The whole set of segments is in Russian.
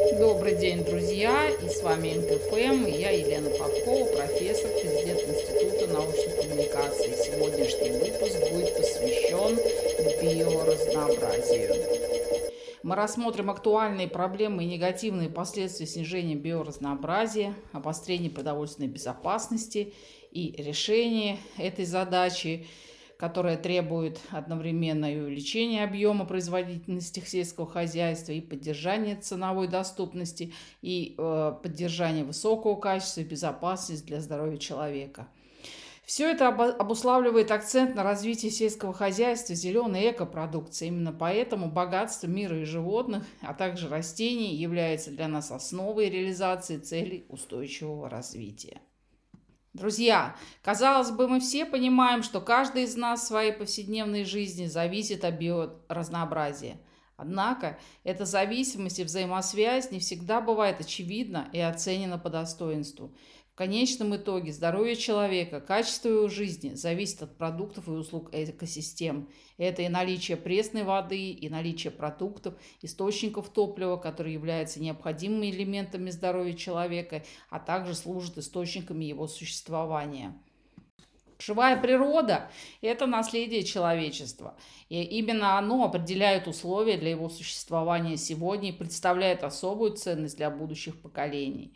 Добрый день, друзья! И с вами МТФМ, и я Елена Попкова, профессор, президент Института научных коммуникаций. Сегодняшний выпуск будет посвящен биоразнообразию. Мы рассмотрим актуальные проблемы и негативные последствия снижения биоразнообразия, обострения продовольственной безопасности и решения этой задачи – которая требует одновременно и увеличения объема производительности сельского хозяйства, и поддержания ценовой доступности, и э, поддержания высокого качества и безопасности для здоровья человека. Все это обуславливает акцент на развитии сельского хозяйства, зеленой экопродукции. Именно поэтому богатство мира и животных, а также растений является для нас основой реализации целей устойчивого развития. Друзья, казалось бы, мы все понимаем, что каждый из нас в своей повседневной жизни зависит от биоразнообразия. Однако эта зависимость и взаимосвязь не всегда бывает очевидна и оценена по достоинству конечном итоге здоровье человека, качество его жизни зависит от продуктов и услуг экосистем. Это и наличие пресной воды, и наличие продуктов, источников топлива, которые являются необходимыми элементами здоровья человека, а также служат источниками его существования. Живая природа – это наследие человечества. И именно оно определяет условия для его существования сегодня и представляет особую ценность для будущих поколений.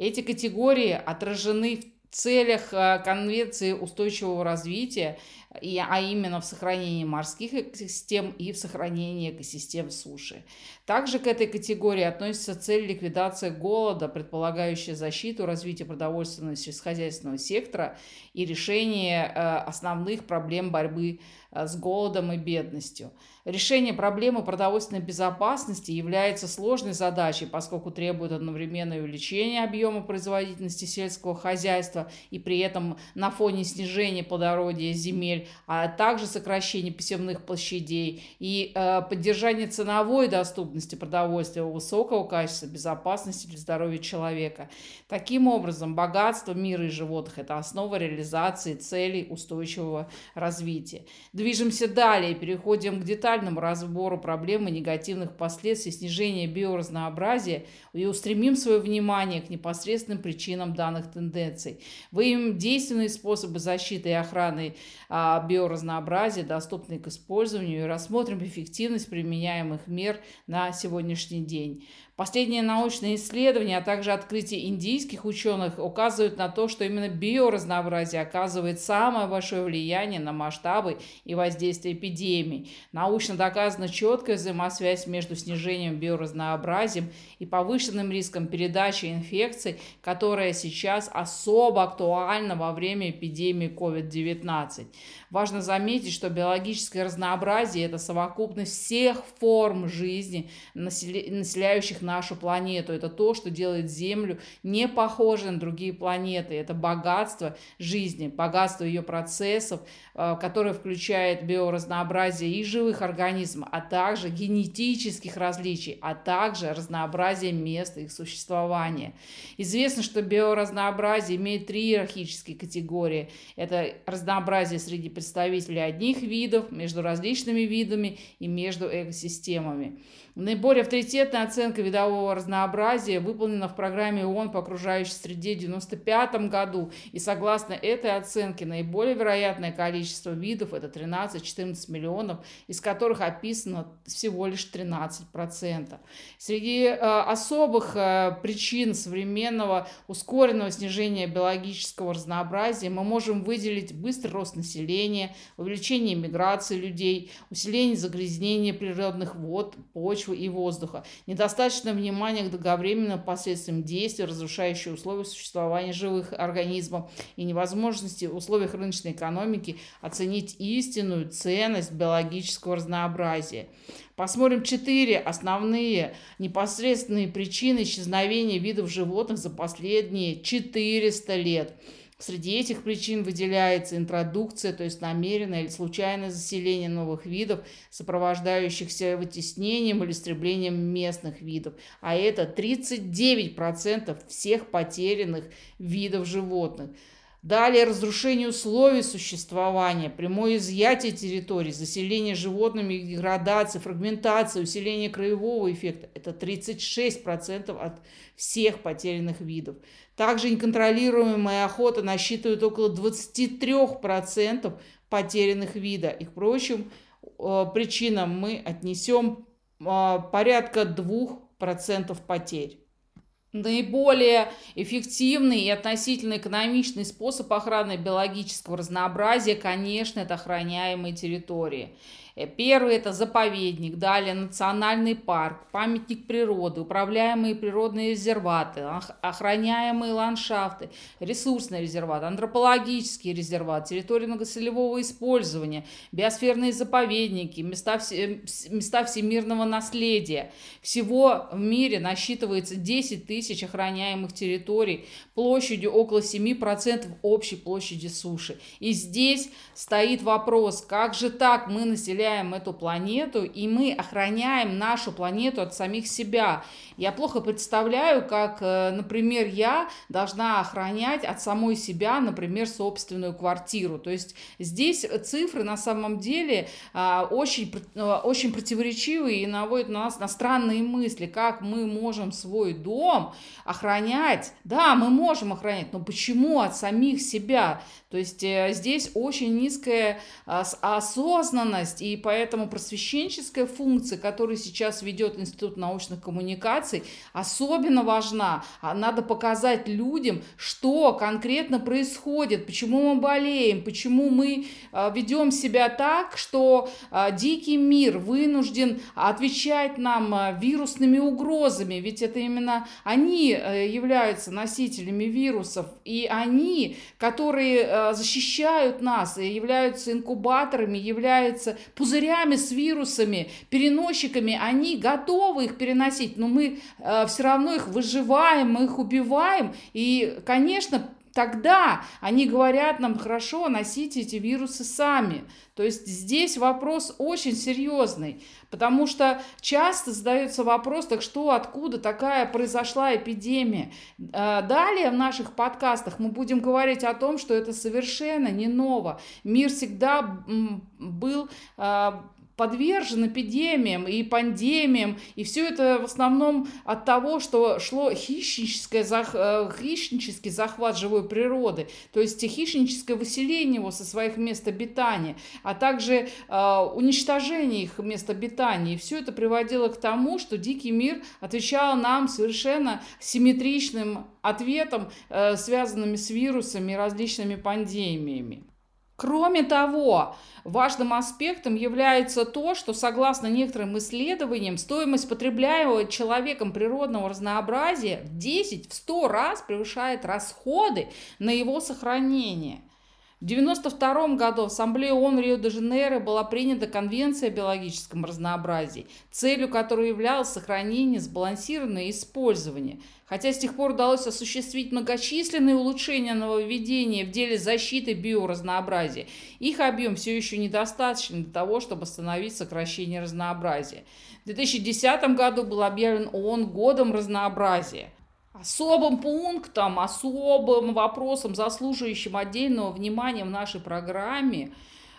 Эти категории отражены в целях э, Конвенции устойчивого развития, а именно в сохранении морских экосистем и в сохранении экосистем суши. Также к этой категории относится цель ликвидации голода, предполагающая защиту развития продовольственного и сельскохозяйственного сектора и решение э, основных проблем борьбы э, с голодом и бедностью. Решение проблемы продовольственной безопасности является сложной задачей, поскольку требует одновременное увеличения объема производительности сельского хозяйства и при этом на фоне снижения плодородия земель, а также сокращения посевных площадей и э, поддержания ценовой доступности продовольствия высокого качества, безопасности для здоровья человека. Таким образом, богатство мира и животных – это основа реализации целей устойчивого развития. Движемся далее, переходим к детальному разбору проблем и негативных последствий снижения биоразнообразия и устремим свое внимание к непосредственным причинам данных тенденций. Выявим действенные способы защиты и охраны а, биоразнообразия, доступные к использованию, и рассмотрим эффективность применяемых мер на сегодняшний день. Последние научные исследования, а также открытия индийских ученых указывают на то, что именно биоразнообразие оказывает самое большое влияние на масштабы и воздействие эпидемий. Научно доказана четкая взаимосвязь между снижением биоразнообразия и повышенным риском передачи инфекций, которая сейчас особо актуальна во время эпидемии COVID-19. Важно заметить, что биологическое разнообразие – это совокупность всех форм жизни, населяющих нашу планету. Это то, что делает Землю не похожей на другие планеты. Это богатство жизни, богатство ее процессов, э, которое включает биоразнообразие и живых организмов, а также генетических различий, а также разнообразие мест их существования. Известно, что биоразнообразие имеет три иерархические категории. Это разнообразие среди представителей одних видов, между различными видами и между экосистемами. Наиболее авторитетная оценка видового разнообразия выполнена в программе ООН по окружающей среде в 1995 году. И согласно этой оценке, наиболее вероятное количество видов – это 13-14 миллионов, из которых описано всего лишь 13%. Среди э, особых э, причин современного ускоренного снижения биологического разнообразия мы можем выделить быстрый рост населения, увеличение миграции людей, усиление загрязнения природных вод, почв, почвы и воздуха, недостаточное внимание к долговременным последствиям действий, разрушающих условия существования живых организмов и невозможности в условиях рыночной экономики оценить истинную ценность биологического разнообразия. Посмотрим четыре основные непосредственные причины исчезновения видов животных за последние 400 лет. Среди этих причин выделяется интродукция, то есть намеренное или случайное заселение новых видов, сопровождающихся вытеснением или истреблением местных видов. А это 39% всех потерянных видов животных. Далее разрушение условий существования, прямое изъятие территорий, заселение животными, деградация, фрагментация, усиление краевого эффекта. Это 36% от всех потерянных видов. Также неконтролируемая охота насчитывает около 23% потерянных вида. И к прочим причинам мы отнесем э, порядка 2% потерь. Наиболее эффективный и относительно экономичный способ охраны биологического разнообразия, конечно, это охраняемые территории. Э, первый – это заповедник, далее национальный парк, памятник природы, управляемые природные резерваты, охраняемые ландшафты, ресурсный резерват, антропологический резерват, территория многоцелевого использования, биосферные заповедники, места, все, места всемирного наследия. Всего в мире насчитывается 10 тысяч охраняемых территорий площадью около 7% общей площади суши. И здесь стоит вопрос, как же так мы населяем населяем эту планету, и мы охраняем нашу планету от самих себя. Я плохо представляю, как, э, например, я должна охранять от самой себя, например, собственную квартиру. То есть здесь цифры на самом деле а, очень, э, очень противоречивые и наводят на нас на странные мысли, как мы можем свой дом охранять. Да, мы можем охранять, но почему от самих себя? То есть э, здесь очень низкая осознанность и поэтому просвещенческая функция, которую сейчас ведет Институт научных коммуникаций, особенно важна. А надо показать людям, что конкретно происходит, почему мы болеем, почему мы а, ведем себя так, что а, дикий мир вынужден отвечать нам вирусными угрозами, ведь это именно они э, являются носителями вирусов, и они, которые э, защищают нас, являются инкубаторами, являются пузырями с вирусами, переносчиками, они готовы их переносить, но мы э, все равно их выживаем, мы их убиваем. И, конечно, тогда они говорят нам, хорошо, носите эти вирусы сами. То есть здесь вопрос очень серьезный, потому что часто задается вопрос, так что, откуда такая произошла эпидемия. Э, далее в наших подкастах мы будем говорить о том, что это совершенно не ново. Мир всегда был э, подвержен эпидемиям и пандемиям, и все это в основном от того, что шло хищническое, э, хищнический захват живой природы, то есть хищническое выселение его со своих мест обитания, а также э, уничтожение их мест обитания. И все это приводило к тому, что дикий мир отвечал нам совершенно симметричным ответом, э, связанными с вирусами и различными пандемиями. Кроме того, важным аспектом является то, что согласно некоторым исследованиям стоимость потребляемого человеком природного разнообразия в 10-100 раз превышает расходы на его сохранение. В 1992 году в Ассамблее ООН Рио-де-Жанейро была принята Конвенция о биологическом разнообразии, целью которой являлось сохранение, сбалансированное использование. Хотя с тех пор удалось осуществить многочисленные улучшения нововведения в деле защиты биоразнообразия, их объем все еще недостаточен для того, чтобы остановить сокращение разнообразия. В 2010 году был объявлен ООН годом разнообразия – Особым пунктом, особым вопросом, заслуживающим отдельного внимания в нашей программе,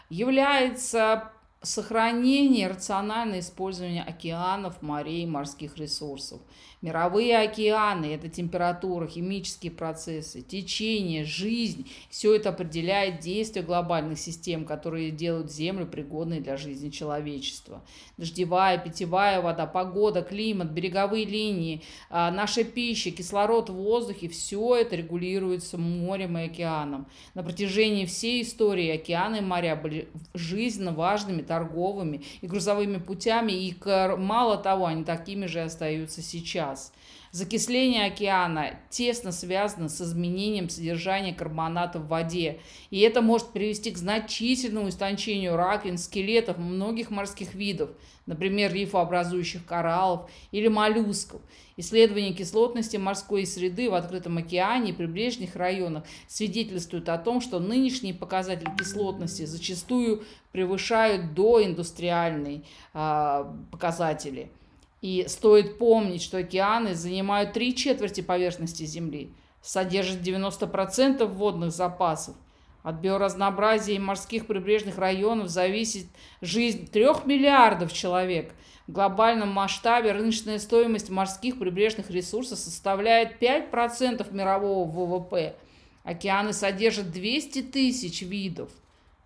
является сохранение и рациональное использование океанов, морей, морских ресурсов – Мировые океаны – это температура, химические процессы, течение, жизнь. Все это определяет действие глобальных систем, которые делают Землю пригодной для жизни человечества. Дождевая, питьевая вода, погода, климат, береговые линии, а, наша пища, кислород в воздухе – все это регулируется морем и океаном. На протяжении всей истории океаны и моря были жизненно важными торговыми и грузовыми путями, и мало того, они такими же остаются сейчас газ. Закисление океана тесно связано с изменением содержания карбоната в воде, и это может привести к значительному истончению раковин, скелетов многих морских видов, например, рифообразующих кораллов или моллюсков. Исследования кислотности морской среды в открытом океане и прибрежных районах свидетельствуют о том, что нынешние показатели кислотности зачастую превышают доиндустриальные э, показатели – и стоит помнить, что океаны занимают три четверти поверхности Земли. содержит 90% водных запасов. От биоразнообразия и морских прибрежных районов зависит жизнь трех миллиардов человек. В глобальном масштабе рыночная стоимость морских прибрежных ресурсов составляет 5% мирового ВВП. Океаны содержат 200 тысяч видов.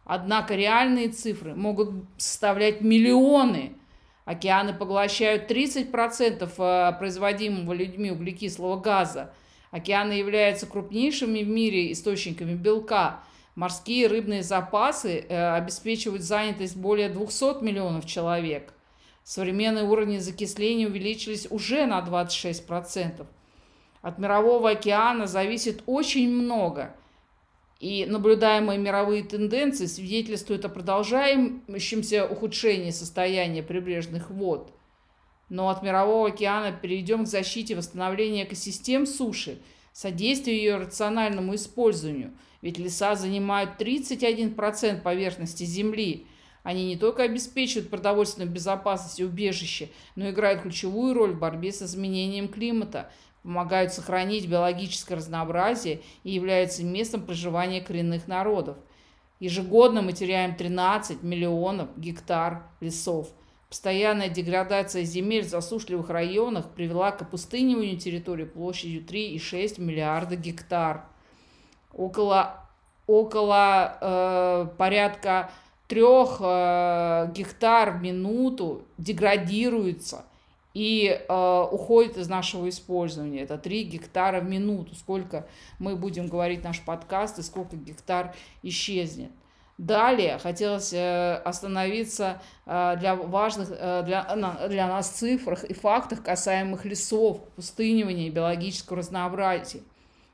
Однако реальные цифры могут составлять миллионы. Океаны поглощают 30% э, производимого людьми углекислого газа. Океаны являются крупнейшими в мире источниками белка. Морские рыбные запасы э, обеспечивают занятость более 200 миллионов человек. Современные уровни закисления увеличились уже на 26%. От мирового океана зависит очень много – и наблюдаемые мировые тенденции свидетельствуют о продолжающемся ухудшении состояния прибрежных вод. Но от Мирового океана перейдем к защите и восстановлению экосистем суши, содействию ее рациональному использованию. Ведь леса занимают 31% поверхности Земли. Они не только обеспечивают продовольственную безопасность и убежище, но играют ключевую роль в борьбе с изменением климата – помогают сохранить биологическое разнообразие и являются местом проживания коренных народов. Ежегодно мы теряем 13 миллионов гектар лесов. Постоянная деградация земель в засушливых районах привела к опустыниванию территории площадью 3,6 миллиарда гектар. Около, около э, порядка 3 э, гектар в минуту деградируется – и э, уходит из нашего использования. Это 3 гектара в минуту. Сколько мы будем говорить наш подкаст и сколько гектар исчезнет. Далее хотелось э, остановиться э, для важных э, для, для нас цифрах и фактах, касаемых лесов, пустынивания и биологического разнообразия.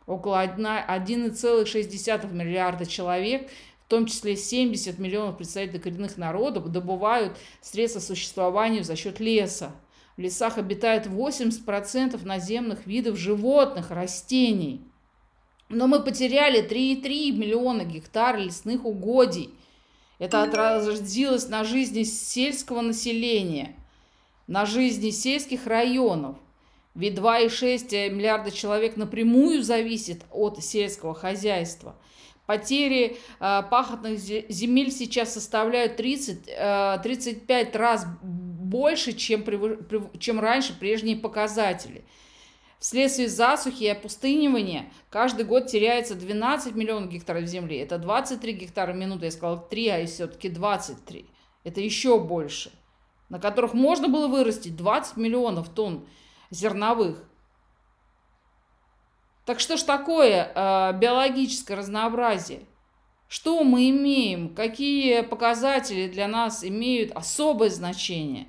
Около 1,6 миллиарда человек в том числе 70 миллионов представителей коренных народов, добывают средства существования за счет леса. В лесах обитает 80% наземных видов животных, растений. Но мы потеряли 3,3 миллиона гектар лесных угодий. Это отразилось на жизни сельского населения, на жизни сельских районов. Ведь 2,6 миллиарда человек напрямую зависит от сельского хозяйства. Потери э, пахотных земель сейчас составляют 30, э, 35 раз чем, чем раньше прежние показатели. Вследствие засухи и опустынивания каждый год теряется 12 миллионов гектаров земли. Это 23 гектара в минуту. Я сказала 3, а все-таки 23. Это еще больше. На которых можно было вырастить 20 миллионов тонн зерновых. Так что ж такое э, биологическое разнообразие? Что мы имеем? Какие показатели для нас имеют особое значение?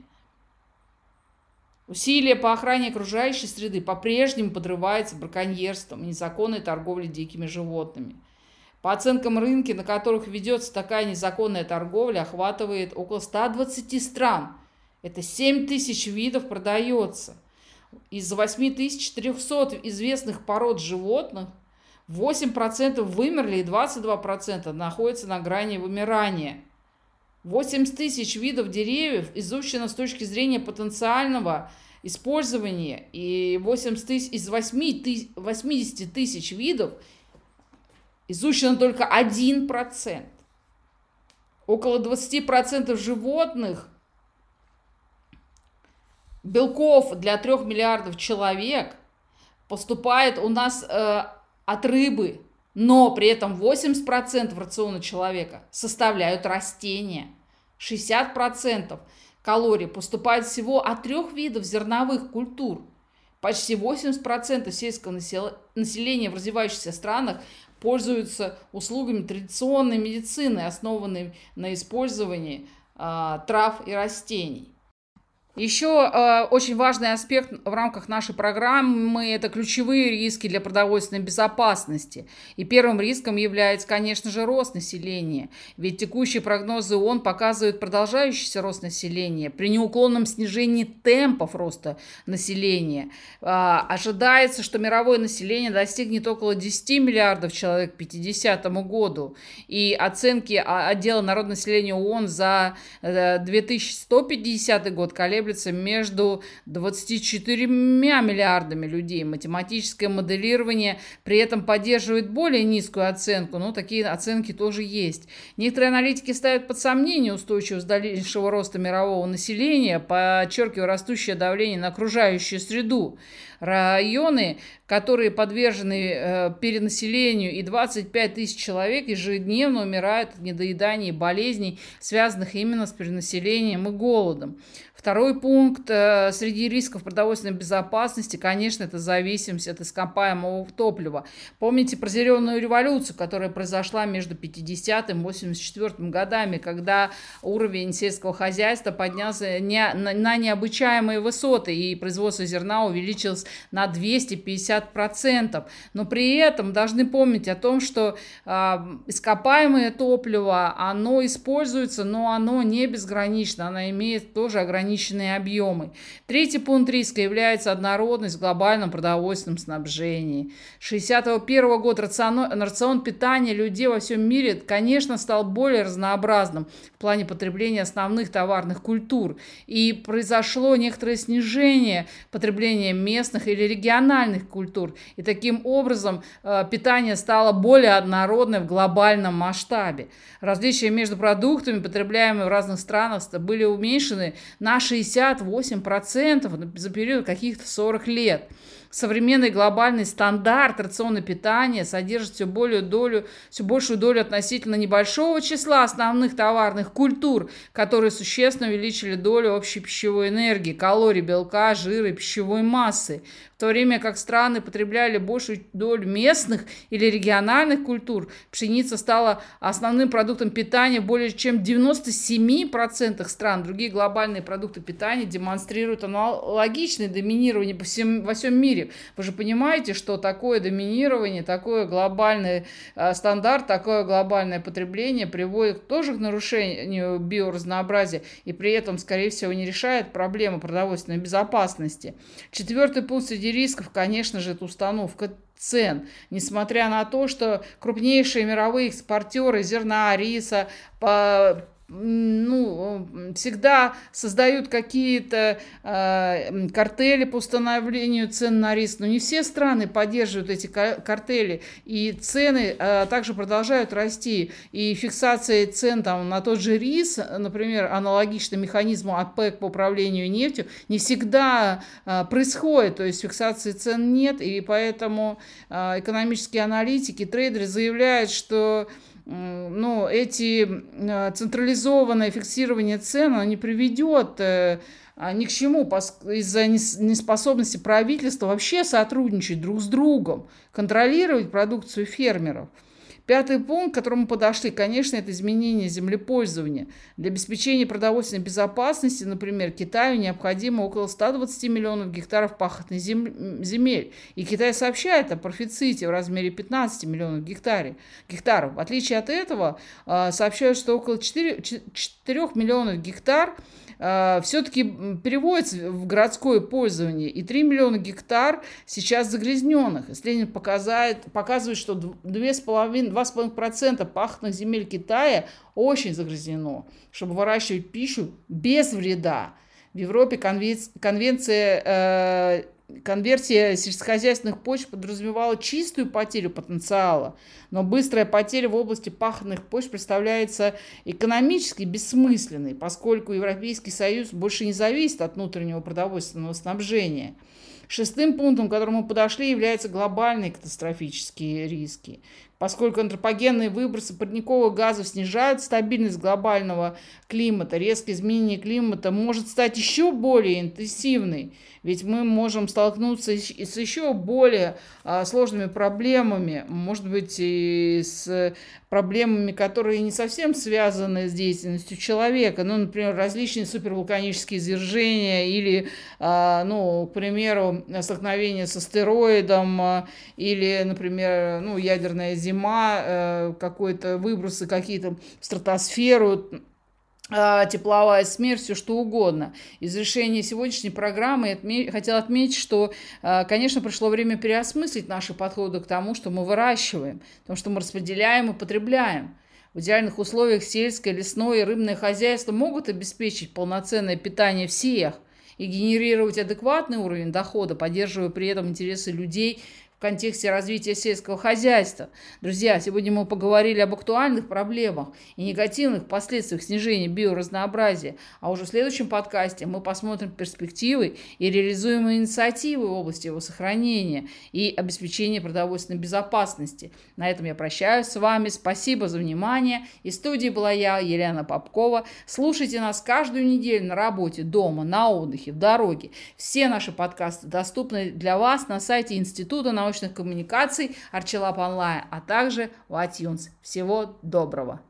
Усилия по охране окружающей среды по-прежнему подрываются браконьерством и незаконной торговлей дикими животными. По оценкам рынки, на которых ведется такая незаконная торговля, охватывает около 120 стран. Это 7 тысяч видов продается. Из 8400 известных пород животных 8% вымерли и 22% находятся на грани вымирания. 80 тысяч видов деревьев изучено с точки зрения потенциального использования, и 80 тысяч, из 8 тысяч, 80 тысяч видов изучено только 1%. Около 20% животных, белков для 3 миллиардов человек поступает у нас э, от рыбы, но при этом 80% рациона человека составляют растения. 60% калорий поступает всего от трех видов зерновых культур. Почти 80% сельского населения в развивающихся странах пользуются услугами традиционной медицины, основанной на использовании э, трав и растений. Еще э, очень важный аспект в рамках нашей программы – это ключевые риски для продовольственной безопасности. И первым риском является, конечно же, рост населения. Ведь текущие прогнозы ООН показывают продолжающийся рост населения при неуклонном снижении темпов роста населения. Э, ожидается, что мировое население достигнет около 10 миллиардов человек к 50 году. И оценки отдела народного ООН за э, 2150 год колеблются колеблется между 24 миллиардами людей. Математическое моделирование при этом поддерживает более низкую оценку, но такие оценки тоже есть. Некоторые аналитики ставят под сомнение устойчивость дальнейшего роста мирового населения, подчеркивая растущее давление на окружающую среду районы, которые подвержены э, перенаселению, и 25 тысяч человек ежедневно умирают от недоедания и болезней, связанных именно с перенаселением и голодом. Второй пункт э, среди рисков продовольственной безопасности, конечно, это зависимость от ископаемого топлива. Помните про зеленую революцию, которая произошла между 50 и 84 годами, когда уровень сельского хозяйства поднялся на, необычаемые высоты, и производство зерна увеличилось на 250%. Но при этом должны помнить о том, что э, ископаемое топливо, оно используется, но оно не безгранично, оно имеет тоже ограничения ограниченные объемы. Третий пункт риска является однородность в глобальном продовольственном снабжении. 1961 год рацион, рацион питания людей во всем мире, конечно, стал более разнообразным в плане потребления основных товарных культур. И произошло некоторое снижение потребления местных или региональных культур. И таким образом э, питание стало более однородное в глобальном масштабе. Различия между продуктами, потребляемыми в разных странах, были уменьшены на 68% за период каких-то 40 лет. Современный глобальный стандарт рациона питания содержит все, более долю, все большую долю относительно небольшого числа основных товарных культур, которые существенно увеличили долю общей пищевой энергии, калорий, белка, жира и пищевой массы то время как страны потребляли большую долю местных или региональных культур, пшеница стала основным продуктом питания более чем 97% стран. Другие глобальные продукты питания демонстрируют аналогичное доминирование по всем, во всем мире. Вы же понимаете, что такое доминирование, такое глобальный э, стандарт, такое глобальное потребление приводит тоже к нарушению биоразнообразия и при этом, скорее всего, не решает проблему продовольственной безопасности. Четвертый пункт среди рисков, конечно же, это установка цен. Несмотря на то, что крупнейшие мировые экспортеры зерна, риса, по ну, всегда создают какие-то э, картели по установлению цен на рис, но не все страны поддерживают эти картели, и цены э, также продолжают расти, и фиксация цен там, на тот же рис, например, аналогично механизму ОПЕК по управлению нефтью, не всегда э, происходит, то есть фиксации цен нет, и поэтому э, экономические аналитики, трейдеры заявляют, что ну, эти а, централизованное фиксирование цен не приведет э, а, ни к чему из-за неспособности правительства вообще сотрудничать друг с другом, контролировать продукцию фермеров. Пятый пункт, к которому подошли, конечно, это изменение землепользования. Для обеспечения продовольственной безопасности, например, Китаю необходимо около 120 миллионов гектаров пахотных земель. И Китай сообщает о профиците в размере 15 миллионов гектаров. гектаров. В отличие от этого, а, сообщают, что около 4, 4 миллионов гектар – э, все-таки переводится в городское пользование. И 3 миллиона гектар сейчас загрязненных. Исследование показывает, показывает что 2,5% пахотных земель Китая очень загрязнено, чтобы выращивать пищу без вреда. В Европе конвенция э, Конверсия сельскохозяйственных почв подразумевала чистую потерю потенциала, но быстрая потеря в области пахотных почв представляется экономически бессмысленной, поскольку Европейский Союз больше не зависит от внутреннего продовольственного снабжения. Шестым пунктом, к которому подошли, являются глобальные катастрофические риски. Поскольку антропогенные выбросы парниковых газов снижают стабильность глобального климата, резкое изменение климата может стать еще более интенсивной. Ведь мы можем столкнуться с еще более а, сложными проблемами, может быть, и с проблемами, которые не совсем связаны с деятельностью человека. Ну, например, различные супервулканические извержения или, а, ну, к примеру, столкновение с астероидом а, или, например, ну, ядерная зима, э, какой-то выбросы какие-то в стратосферу, тепловая смерть, все что угодно. Из решения сегодняшней программы я отме- хотела отметить, что, а, конечно, пришло время переосмыслить наши подходы к тому, что мы выращиваем, потому что мы распределяем и потребляем. В идеальных условиях сельское, лесное и рыбное хозяйство могут обеспечить полноценное питание всех – и генерировать адекватный уровень дохода, поддерживая при этом интересы людей контексте развития сельского хозяйства. Друзья, сегодня мы поговорили об актуальных проблемах и негативных последствиях снижения биоразнообразия, а уже в следующем подкасте мы посмотрим перспективы и реализуемые инициативы в области его сохранения и обеспечения продовольственной безопасности. На этом я прощаюсь с вами. Спасибо за внимание. И в студии была я, Елена Попкова. Слушайте нас каждую неделю на работе, дома, на отдыхе, в дороге. Все наши подкасты доступны для вас на сайте Института научных научных коммуникаций Арчелап Онлайн, а также в iTunes. Всего доброго!